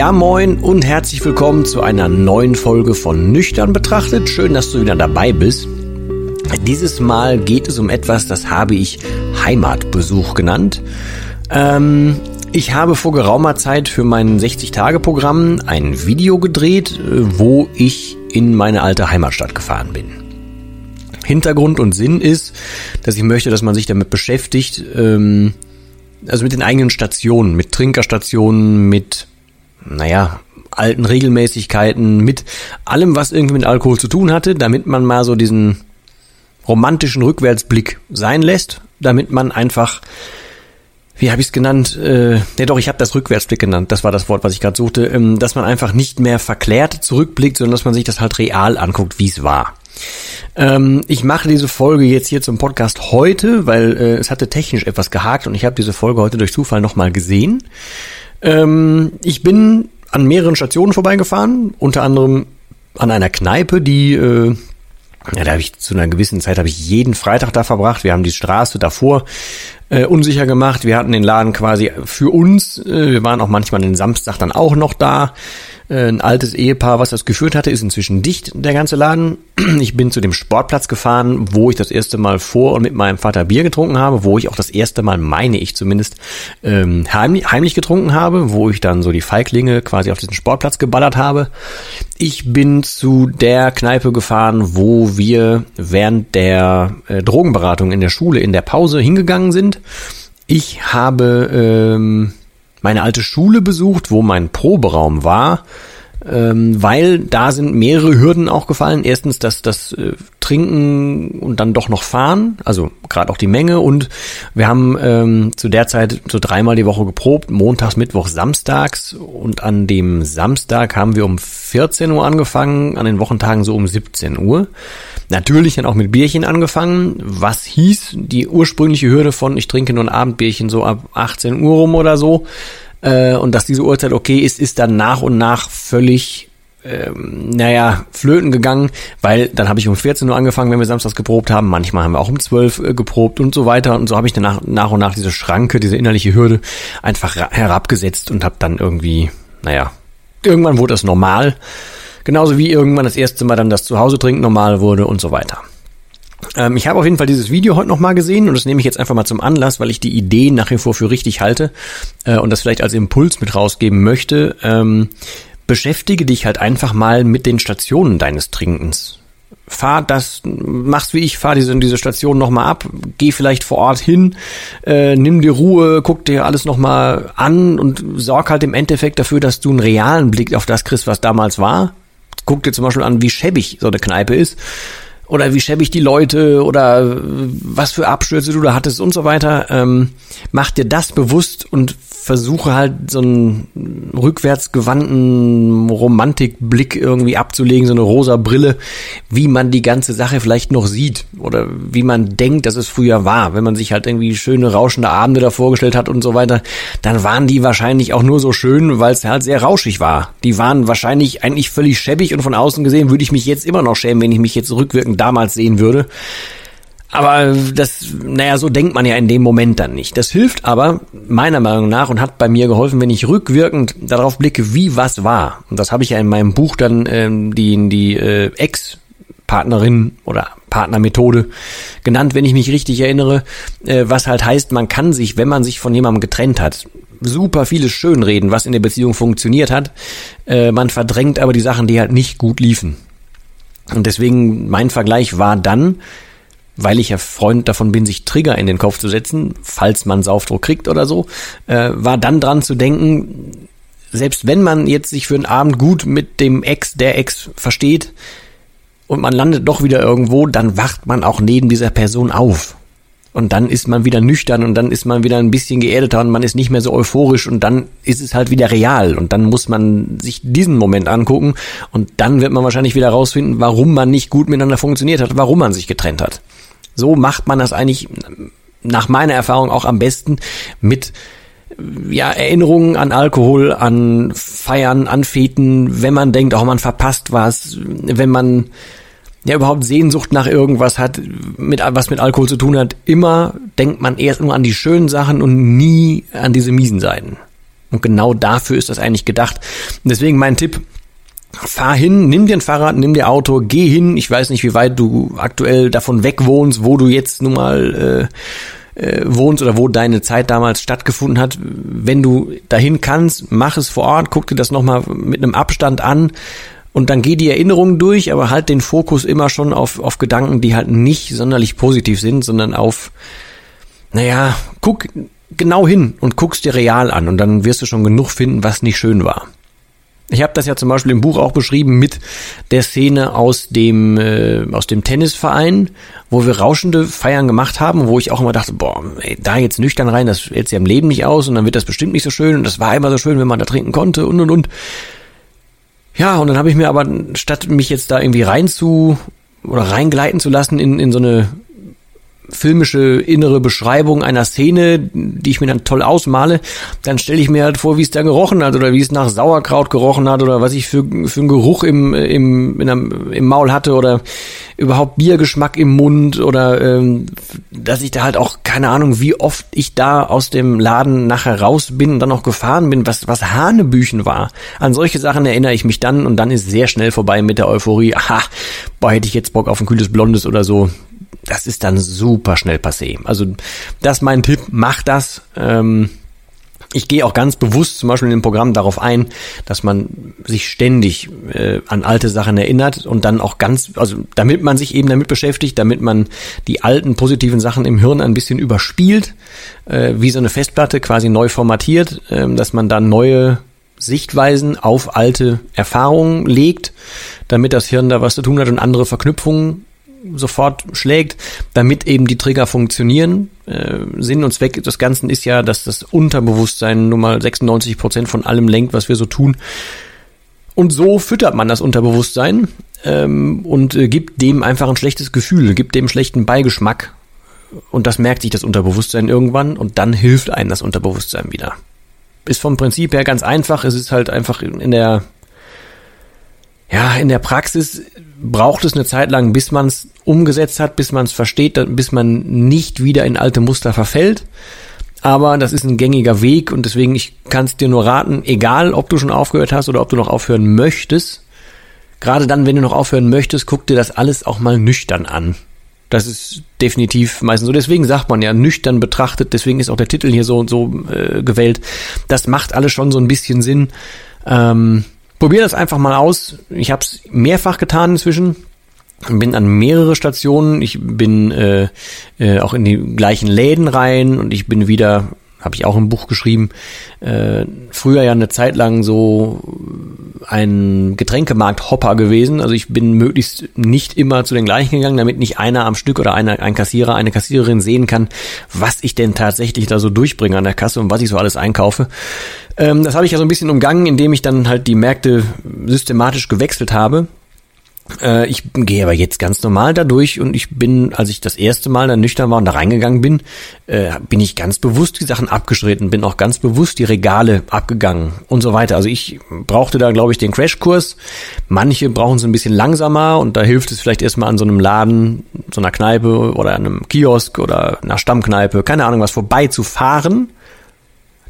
Ja moin und herzlich willkommen zu einer neuen Folge von Nüchtern betrachtet. Schön, dass du wieder dabei bist. Dieses Mal geht es um etwas, das habe ich Heimatbesuch genannt. Ähm, ich habe vor geraumer Zeit für mein 60-Tage-Programm ein Video gedreht, wo ich in meine alte Heimatstadt gefahren bin. Hintergrund und Sinn ist, dass ich möchte, dass man sich damit beschäftigt, ähm, also mit den eigenen Stationen, mit Trinkerstationen, mit naja, alten Regelmäßigkeiten, mit allem, was irgendwie mit Alkohol zu tun hatte, damit man mal so diesen romantischen Rückwärtsblick sein lässt, damit man einfach, wie habe ich es genannt? Äh, ja doch, ich habe das Rückwärtsblick genannt, das war das Wort, was ich gerade suchte, ähm, dass man einfach nicht mehr verklärt zurückblickt, sondern dass man sich das halt real anguckt, wie es war. Ähm, ich mache diese Folge jetzt hier zum Podcast heute, weil äh, es hatte technisch etwas gehakt und ich habe diese Folge heute durch Zufall nochmal gesehen. Ähm, ich bin an mehreren Stationen vorbeigefahren, unter anderem an einer Kneipe, die äh, ja, da habe ich zu einer gewissen Zeit habe ich jeden Freitag da verbracht. Wir haben die Straße davor äh, unsicher gemacht. Wir hatten den Laden quasi für uns. Äh, wir waren auch manchmal den Samstag dann auch noch da. Ein altes Ehepaar, was das geführt hatte, ist inzwischen dicht, der ganze Laden. Ich bin zu dem Sportplatz gefahren, wo ich das erste Mal vor und mit meinem Vater Bier getrunken habe, wo ich auch das erste Mal, meine ich zumindest, ähm, heimlich, heimlich getrunken habe, wo ich dann so die Feiglinge quasi auf diesen Sportplatz geballert habe. Ich bin zu der Kneipe gefahren, wo wir während der äh, Drogenberatung in der Schule in der Pause hingegangen sind. Ich habe ähm, meine alte Schule besucht, wo mein Proberaum war, ähm, weil da sind mehrere Hürden auch gefallen. Erstens, dass das äh, Trinken und dann doch noch Fahren, also gerade auch die Menge. Und wir haben ähm, zu der Zeit so dreimal die Woche geprobt, montags, mittwoch, samstags. Und an dem Samstag haben wir um 14 Uhr angefangen, an den Wochentagen so um 17 Uhr. Natürlich dann auch mit Bierchen angefangen, was hieß die ursprüngliche Hürde von ich trinke nur ein Abendbierchen so ab 18 Uhr rum oder so. Äh, und dass diese Uhrzeit okay ist, ist dann nach und nach völlig ähm, naja, flöten gegangen, weil dann habe ich um 14 Uhr angefangen, wenn wir samstags geprobt haben. Manchmal haben wir auch um 12 äh, geprobt und so weiter. Und so habe ich dann nach, und nach diese Schranke, diese innerliche Hürde einfach herabgesetzt und habe dann irgendwie, naja, irgendwann wurde das normal. Genauso wie irgendwann das erste Mal dann das Zuhause trinken normal wurde und so weiter. Ähm, ich habe auf jeden Fall dieses Video heute nochmal gesehen und das nehme ich jetzt einfach mal zum Anlass, weil ich die Idee nach wie vor für richtig halte äh, und das vielleicht als Impuls mit rausgeben möchte. Ähm, beschäftige dich halt einfach mal mit den Stationen deines Trinkens. Fahr das, mach's wie ich, fahr diese, diese Station nochmal ab, geh vielleicht vor Ort hin, äh, nimm dir Ruhe, guck dir alles nochmal an und sorg halt im Endeffekt dafür, dass du einen realen Blick auf das kriegst, was damals war. Guck dir zum Beispiel an, wie schäbig so eine Kneipe ist oder wie schäbig die Leute oder was für Abstürze du da hattest und so weiter. Ähm, mach dir das bewusst und versuche halt so einen rückwärtsgewandten Romantikblick irgendwie abzulegen, so eine rosa Brille, wie man die ganze Sache vielleicht noch sieht oder wie man denkt, dass es früher war. Wenn man sich halt irgendwie schöne rauschende Abende da vorgestellt hat und so weiter, dann waren die wahrscheinlich auch nur so schön, weil es halt sehr rauschig war. Die waren wahrscheinlich eigentlich völlig schäbig und von außen gesehen würde ich mich jetzt immer noch schämen, wenn ich mich jetzt rückwirkend damals sehen würde. Aber das, naja, so denkt man ja in dem Moment dann nicht. Das hilft aber meiner Meinung nach und hat bei mir geholfen, wenn ich rückwirkend darauf blicke, wie was war. Und das habe ich ja in meinem Buch dann ähm, die, die äh, Ex-Partnerin oder Partnermethode genannt, wenn ich mich richtig erinnere, äh, was halt heißt, man kann sich, wenn man sich von jemandem getrennt hat, super vieles schönreden, was in der Beziehung funktioniert hat. Äh, man verdrängt aber die Sachen, die halt nicht gut liefen. Und deswegen mein Vergleich war dann, weil ich ja Freund davon bin, sich Trigger in den Kopf zu setzen, falls man Saufdruck kriegt oder so, äh, war dann dran zu denken, selbst wenn man jetzt sich für einen Abend gut mit dem Ex, der Ex versteht und man landet doch wieder irgendwo, dann wacht man auch neben dieser Person auf. Und dann ist man wieder nüchtern und dann ist man wieder ein bisschen geerdeter und man ist nicht mehr so euphorisch und dann ist es halt wieder real und dann muss man sich diesen Moment angucken und dann wird man wahrscheinlich wieder rausfinden, warum man nicht gut miteinander funktioniert hat, warum man sich getrennt hat. So macht man das eigentlich nach meiner Erfahrung auch am besten mit ja, Erinnerungen an Alkohol, an Feiern, an Feten, wenn man denkt, oh, man verpasst was, wenn man ja überhaupt Sehnsucht nach irgendwas hat, mit, was mit Alkohol zu tun hat, immer denkt man erst nur an die schönen Sachen und nie an diese miesen Seiten. Und genau dafür ist das eigentlich gedacht. Und deswegen mein Tipp, fahr hin, nimm dir ein Fahrrad, nimm dir Auto, geh hin. Ich weiß nicht, wie weit du aktuell davon weg wohnst, wo du jetzt nun mal äh, äh, wohnst oder wo deine Zeit damals stattgefunden hat. Wenn du dahin kannst, mach es vor Ort, guck dir das nochmal mit einem Abstand an und dann geh die Erinnerungen durch, aber halt den Fokus immer schon auf, auf Gedanken, die halt nicht sonderlich positiv sind, sondern auf, naja, guck genau hin und guckst dir real an und dann wirst du schon genug finden, was nicht schön war. Ich habe das ja zum Beispiel im Buch auch beschrieben mit der Szene aus dem äh, aus dem Tennisverein, wo wir rauschende Feiern gemacht haben, wo ich auch immer dachte, boah, ey, da jetzt nüchtern rein, das hält ja im Leben nicht aus und dann wird das bestimmt nicht so schön und das war immer so schön, wenn man da trinken konnte und und und. Ja, und dann habe ich mir aber statt mich jetzt da irgendwie rein zu oder reingleiten zu lassen in in so eine filmische innere Beschreibung einer Szene, die ich mir dann toll ausmale, dann stelle ich mir halt vor, wie es da gerochen hat oder wie es nach Sauerkraut gerochen hat oder was ich für, für einen Geruch im, im, in einem, im Maul hatte oder überhaupt Biergeschmack im Mund oder ähm, dass ich da halt auch keine Ahnung, wie oft ich da aus dem Laden nachher raus bin und dann noch gefahren bin, was, was Hanebüchen war. An solche Sachen erinnere ich mich dann und dann ist sehr schnell vorbei mit der Euphorie. Aha, boah, hätte ich jetzt Bock auf ein kühles Blondes oder so das ist dann super schnell passé. Also das ist mein Tipp, mach das. Ähm, ich gehe auch ganz bewusst zum Beispiel in dem Programm darauf ein, dass man sich ständig äh, an alte Sachen erinnert und dann auch ganz, also damit man sich eben damit beschäftigt, damit man die alten positiven Sachen im Hirn ein bisschen überspielt, äh, wie so eine Festplatte quasi neu formatiert, äh, dass man dann neue Sichtweisen auf alte Erfahrungen legt, damit das Hirn da was zu tun hat und andere Verknüpfungen sofort schlägt, damit eben die Trigger funktionieren. Äh, Sinn und Zweck des Ganzen ist ja, dass das Unterbewusstsein nun mal 96 Prozent von allem lenkt, was wir so tun. Und so füttert man das Unterbewusstsein ähm, und äh, gibt dem einfach ein schlechtes Gefühl, gibt dem schlechten Beigeschmack. Und das merkt sich das Unterbewusstsein irgendwann und dann hilft einem das Unterbewusstsein wieder. Ist vom Prinzip her ganz einfach. Es ist halt einfach in der ja, in der Praxis braucht es eine Zeit lang, bis man es umgesetzt hat, bis man es versteht, bis man nicht wieder in alte Muster verfällt. Aber das ist ein gängiger Weg und deswegen, ich kann es dir nur raten, egal ob du schon aufgehört hast oder ob du noch aufhören möchtest, gerade dann, wenn du noch aufhören möchtest, guck dir das alles auch mal nüchtern an. Das ist definitiv meistens so. Deswegen sagt man ja nüchtern betrachtet, deswegen ist auch der Titel hier so und so äh, gewählt. Das macht alles schon so ein bisschen Sinn. Ähm, Probier das einfach mal aus. Ich habe es mehrfach getan inzwischen. Bin an mehrere Stationen. Ich bin äh, äh, auch in die gleichen Läden rein und ich bin wieder habe ich auch im Buch geschrieben, äh, früher ja eine Zeit lang so ein Getränkemarkt-Hopper gewesen. Also ich bin möglichst nicht immer zu den gleichen gegangen, damit nicht einer am Stück oder einer, ein Kassierer, eine Kassiererin sehen kann, was ich denn tatsächlich da so durchbringe an der Kasse und was ich so alles einkaufe. Ähm, das habe ich ja so ein bisschen umgangen, indem ich dann halt die Märkte systematisch gewechselt habe äh, ich gehe aber jetzt ganz normal dadurch und ich bin, als ich das erste Mal dann nüchtern war und da reingegangen bin, äh, bin ich ganz bewusst die Sachen abgeschritten, bin auch ganz bewusst die Regale abgegangen und so weiter. Also ich brauchte da, glaube ich, den Crashkurs. Manche brauchen es ein bisschen langsamer und da hilft es vielleicht erstmal an so einem Laden, so einer Kneipe oder einem Kiosk oder einer Stammkneipe, keine Ahnung was, vorbeizufahren,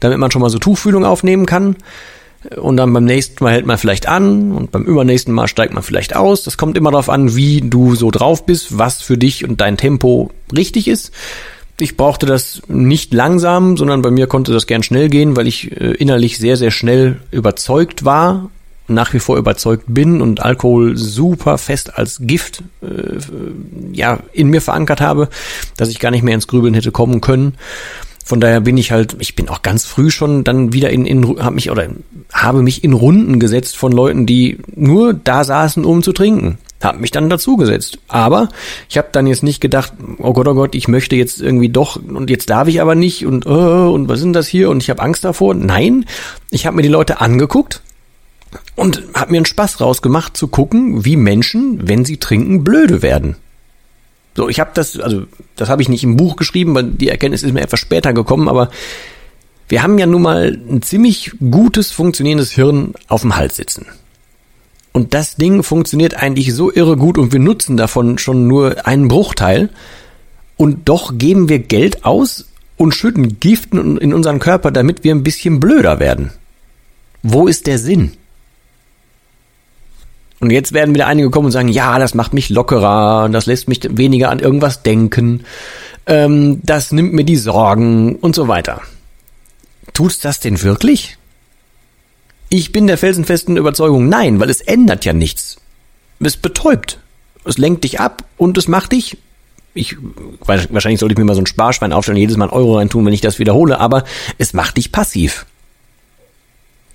damit man schon mal so Tuchfühlung aufnehmen kann und dann beim nächsten Mal hält man vielleicht an und beim übernächsten Mal steigt man vielleicht aus. Das kommt immer darauf an, wie du so drauf bist, was für dich und dein Tempo richtig ist. Ich brauchte das nicht langsam, sondern bei mir konnte das gern schnell gehen, weil ich äh, innerlich sehr, sehr schnell überzeugt war nach wie vor überzeugt bin und Alkohol super fest als Gift äh, ja in mir verankert habe, dass ich gar nicht mehr ins Grübeln hätte kommen können. Von daher bin ich halt, ich bin auch ganz früh schon dann wieder in, in habe mich oder habe mich in Runden gesetzt von Leuten, die nur da saßen, um zu trinken. Hab mich dann dazugesetzt. Aber ich habe dann jetzt nicht gedacht, oh Gott, oh Gott, ich möchte jetzt irgendwie doch und jetzt darf ich aber nicht und uh, und was denn das hier und ich habe Angst davor. Nein, ich habe mir die Leute angeguckt und habe mir einen Spaß rausgemacht zu gucken, wie Menschen, wenn sie trinken, blöde werden. So, ich habe das, also das habe ich nicht im Buch geschrieben, weil die Erkenntnis ist mir etwas später gekommen, aber wir haben ja nun mal ein ziemlich gutes funktionierendes Hirn auf dem Hals sitzen. Und das Ding funktioniert eigentlich so irre gut und wir nutzen davon schon nur einen Bruchteil. Und doch geben wir Geld aus und schütten Giften in unseren Körper, damit wir ein bisschen blöder werden. Wo ist der Sinn? Und jetzt werden wieder einige kommen und sagen, ja, das macht mich lockerer, das lässt mich weniger an irgendwas denken, ähm, das nimmt mir die Sorgen und so weiter. Tut's das denn wirklich? Ich bin der felsenfesten Überzeugung, nein, weil es ändert ja nichts. Es betäubt. Es lenkt dich ab und es macht dich. Ich, wahrscheinlich sollte ich mir mal so ein Sparschwein aufstellen, jedes Mal einen Euro reintun, wenn ich das wiederhole, aber es macht dich passiv.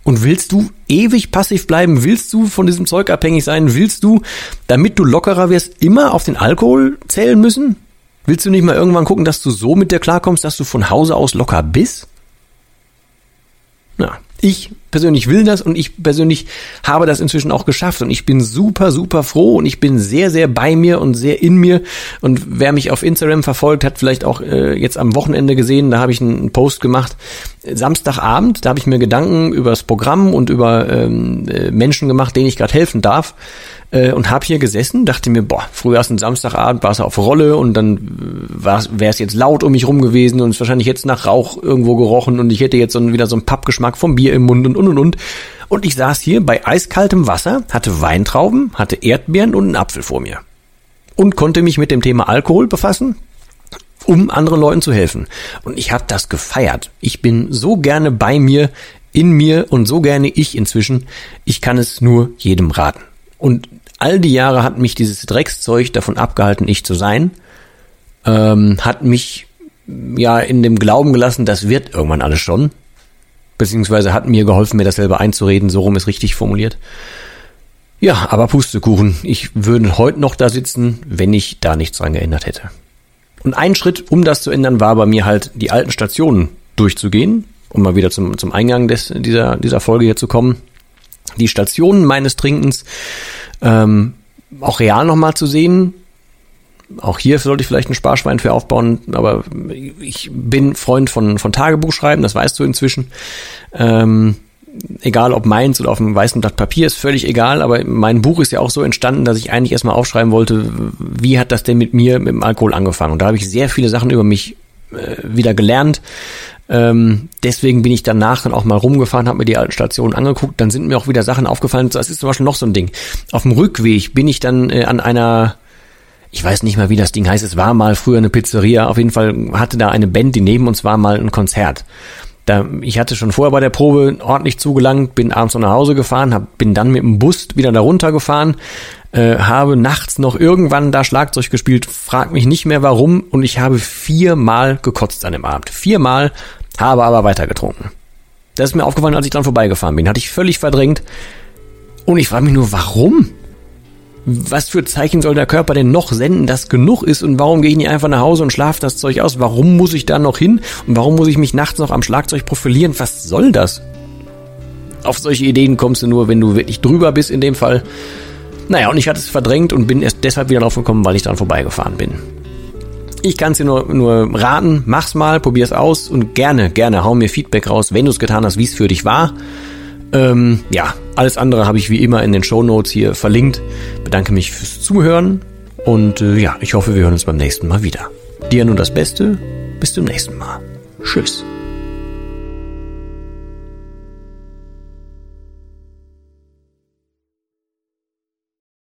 Und willst du ewig passiv bleiben? Willst du von diesem Zeug abhängig sein? Willst du, damit du lockerer wirst, immer auf den Alkohol zählen müssen? Willst du nicht mal irgendwann gucken, dass du so mit dir klarkommst, dass du von Hause aus locker bist? Na, ich persönlich will das und ich persönlich habe das inzwischen auch geschafft. Und ich bin super, super froh und ich bin sehr, sehr bei mir und sehr in mir. Und wer mich auf Instagram verfolgt, hat vielleicht auch äh, jetzt am Wochenende gesehen, da habe ich einen Post gemacht, Samstagabend, da habe ich mir Gedanken über das Programm und über ähm, äh, Menschen gemacht, denen ich gerade helfen darf äh, und habe hier gesessen, dachte mir, boah, früher ist ein Samstagabend, war es auf Rolle und dann wäre es jetzt laut um mich rum gewesen und es wahrscheinlich jetzt nach Rauch irgendwo gerochen und ich hätte jetzt so, wieder so einen Pappgeschmack vom Bier im Mund und und und und. Und ich saß hier bei eiskaltem Wasser, hatte Weintrauben, hatte Erdbeeren und einen Apfel vor mir. Und konnte mich mit dem Thema Alkohol befassen, um anderen Leuten zu helfen. Und ich habe das gefeiert. Ich bin so gerne bei mir, in mir und so gerne ich inzwischen. Ich kann es nur jedem raten. Und all die Jahre hat mich dieses Dreckszeug davon abgehalten, ich zu sein. Ähm, hat mich ja in dem Glauben gelassen, das wird irgendwann alles schon. Beziehungsweise hat mir geholfen, mir das selber einzureden, so rum ist richtig formuliert. Ja, aber Pustekuchen. Ich würde heute noch da sitzen, wenn ich da nichts dran geändert hätte. Und ein Schritt, um das zu ändern, war bei mir halt, die alten Stationen durchzugehen, um mal wieder zum, zum Eingang des, dieser, dieser Folge hier zu kommen. Die Stationen meines Trinkens ähm, auch real nochmal zu sehen. Auch hier sollte ich vielleicht ein Sparschwein für aufbauen, aber ich bin Freund von, von Tagebuchschreiben, das weißt du inzwischen. Ähm, egal ob meins oder auf einem weißen Blatt Papier, ist völlig egal, aber mein Buch ist ja auch so entstanden, dass ich eigentlich erstmal aufschreiben wollte, wie hat das denn mit mir, mit dem Alkohol angefangen. Und da habe ich sehr viele Sachen über mich äh, wieder gelernt. Ähm, deswegen bin ich danach dann auch mal rumgefahren, habe mir die alten Stationen angeguckt. Dann sind mir auch wieder Sachen aufgefallen. Das ist zum Beispiel noch so ein Ding. Auf dem Rückweg bin ich dann äh, an einer ich weiß nicht mal, wie das Ding heißt. Es war mal früher eine Pizzeria. Auf jeden Fall hatte da eine Band, die neben uns war, mal ein Konzert. Da, ich hatte schon vorher bei der Probe ordentlich zugelangt, bin abends noch nach Hause gefahren, hab, bin dann mit dem Bus wieder da runtergefahren, äh, habe nachts noch irgendwann da Schlagzeug gespielt, frag mich nicht mehr warum und ich habe viermal gekotzt an dem Abend. Viermal, habe aber weiter getrunken. Das ist mir aufgefallen, als ich dran vorbeigefahren bin. Hatte ich völlig verdrängt. Und ich frage mich nur, warum? Was für Zeichen soll der Körper denn noch senden, dass genug ist und warum gehe ich nicht einfach nach Hause und schlafe das Zeug aus? Warum muss ich da noch hin und warum muss ich mich nachts noch am Schlagzeug profilieren? Was soll das? Auf solche Ideen kommst du nur, wenn du wirklich drüber bist in dem Fall. Naja, und ich hatte es verdrängt und bin erst deshalb wieder drauf gekommen, weil ich dran vorbeigefahren bin. Ich kann es dir nur, nur raten, mach's mal, probier's aus und gerne, gerne hau mir Feedback raus, wenn du es getan hast, wie es für dich war. Ähm, ja, alles andere habe ich wie immer in den Show Notes hier verlinkt. Bedanke mich fürs Zuhören und äh, ja, ich hoffe, wir hören uns beim nächsten Mal wieder. Dir nun das Beste, bis zum nächsten Mal. Tschüss.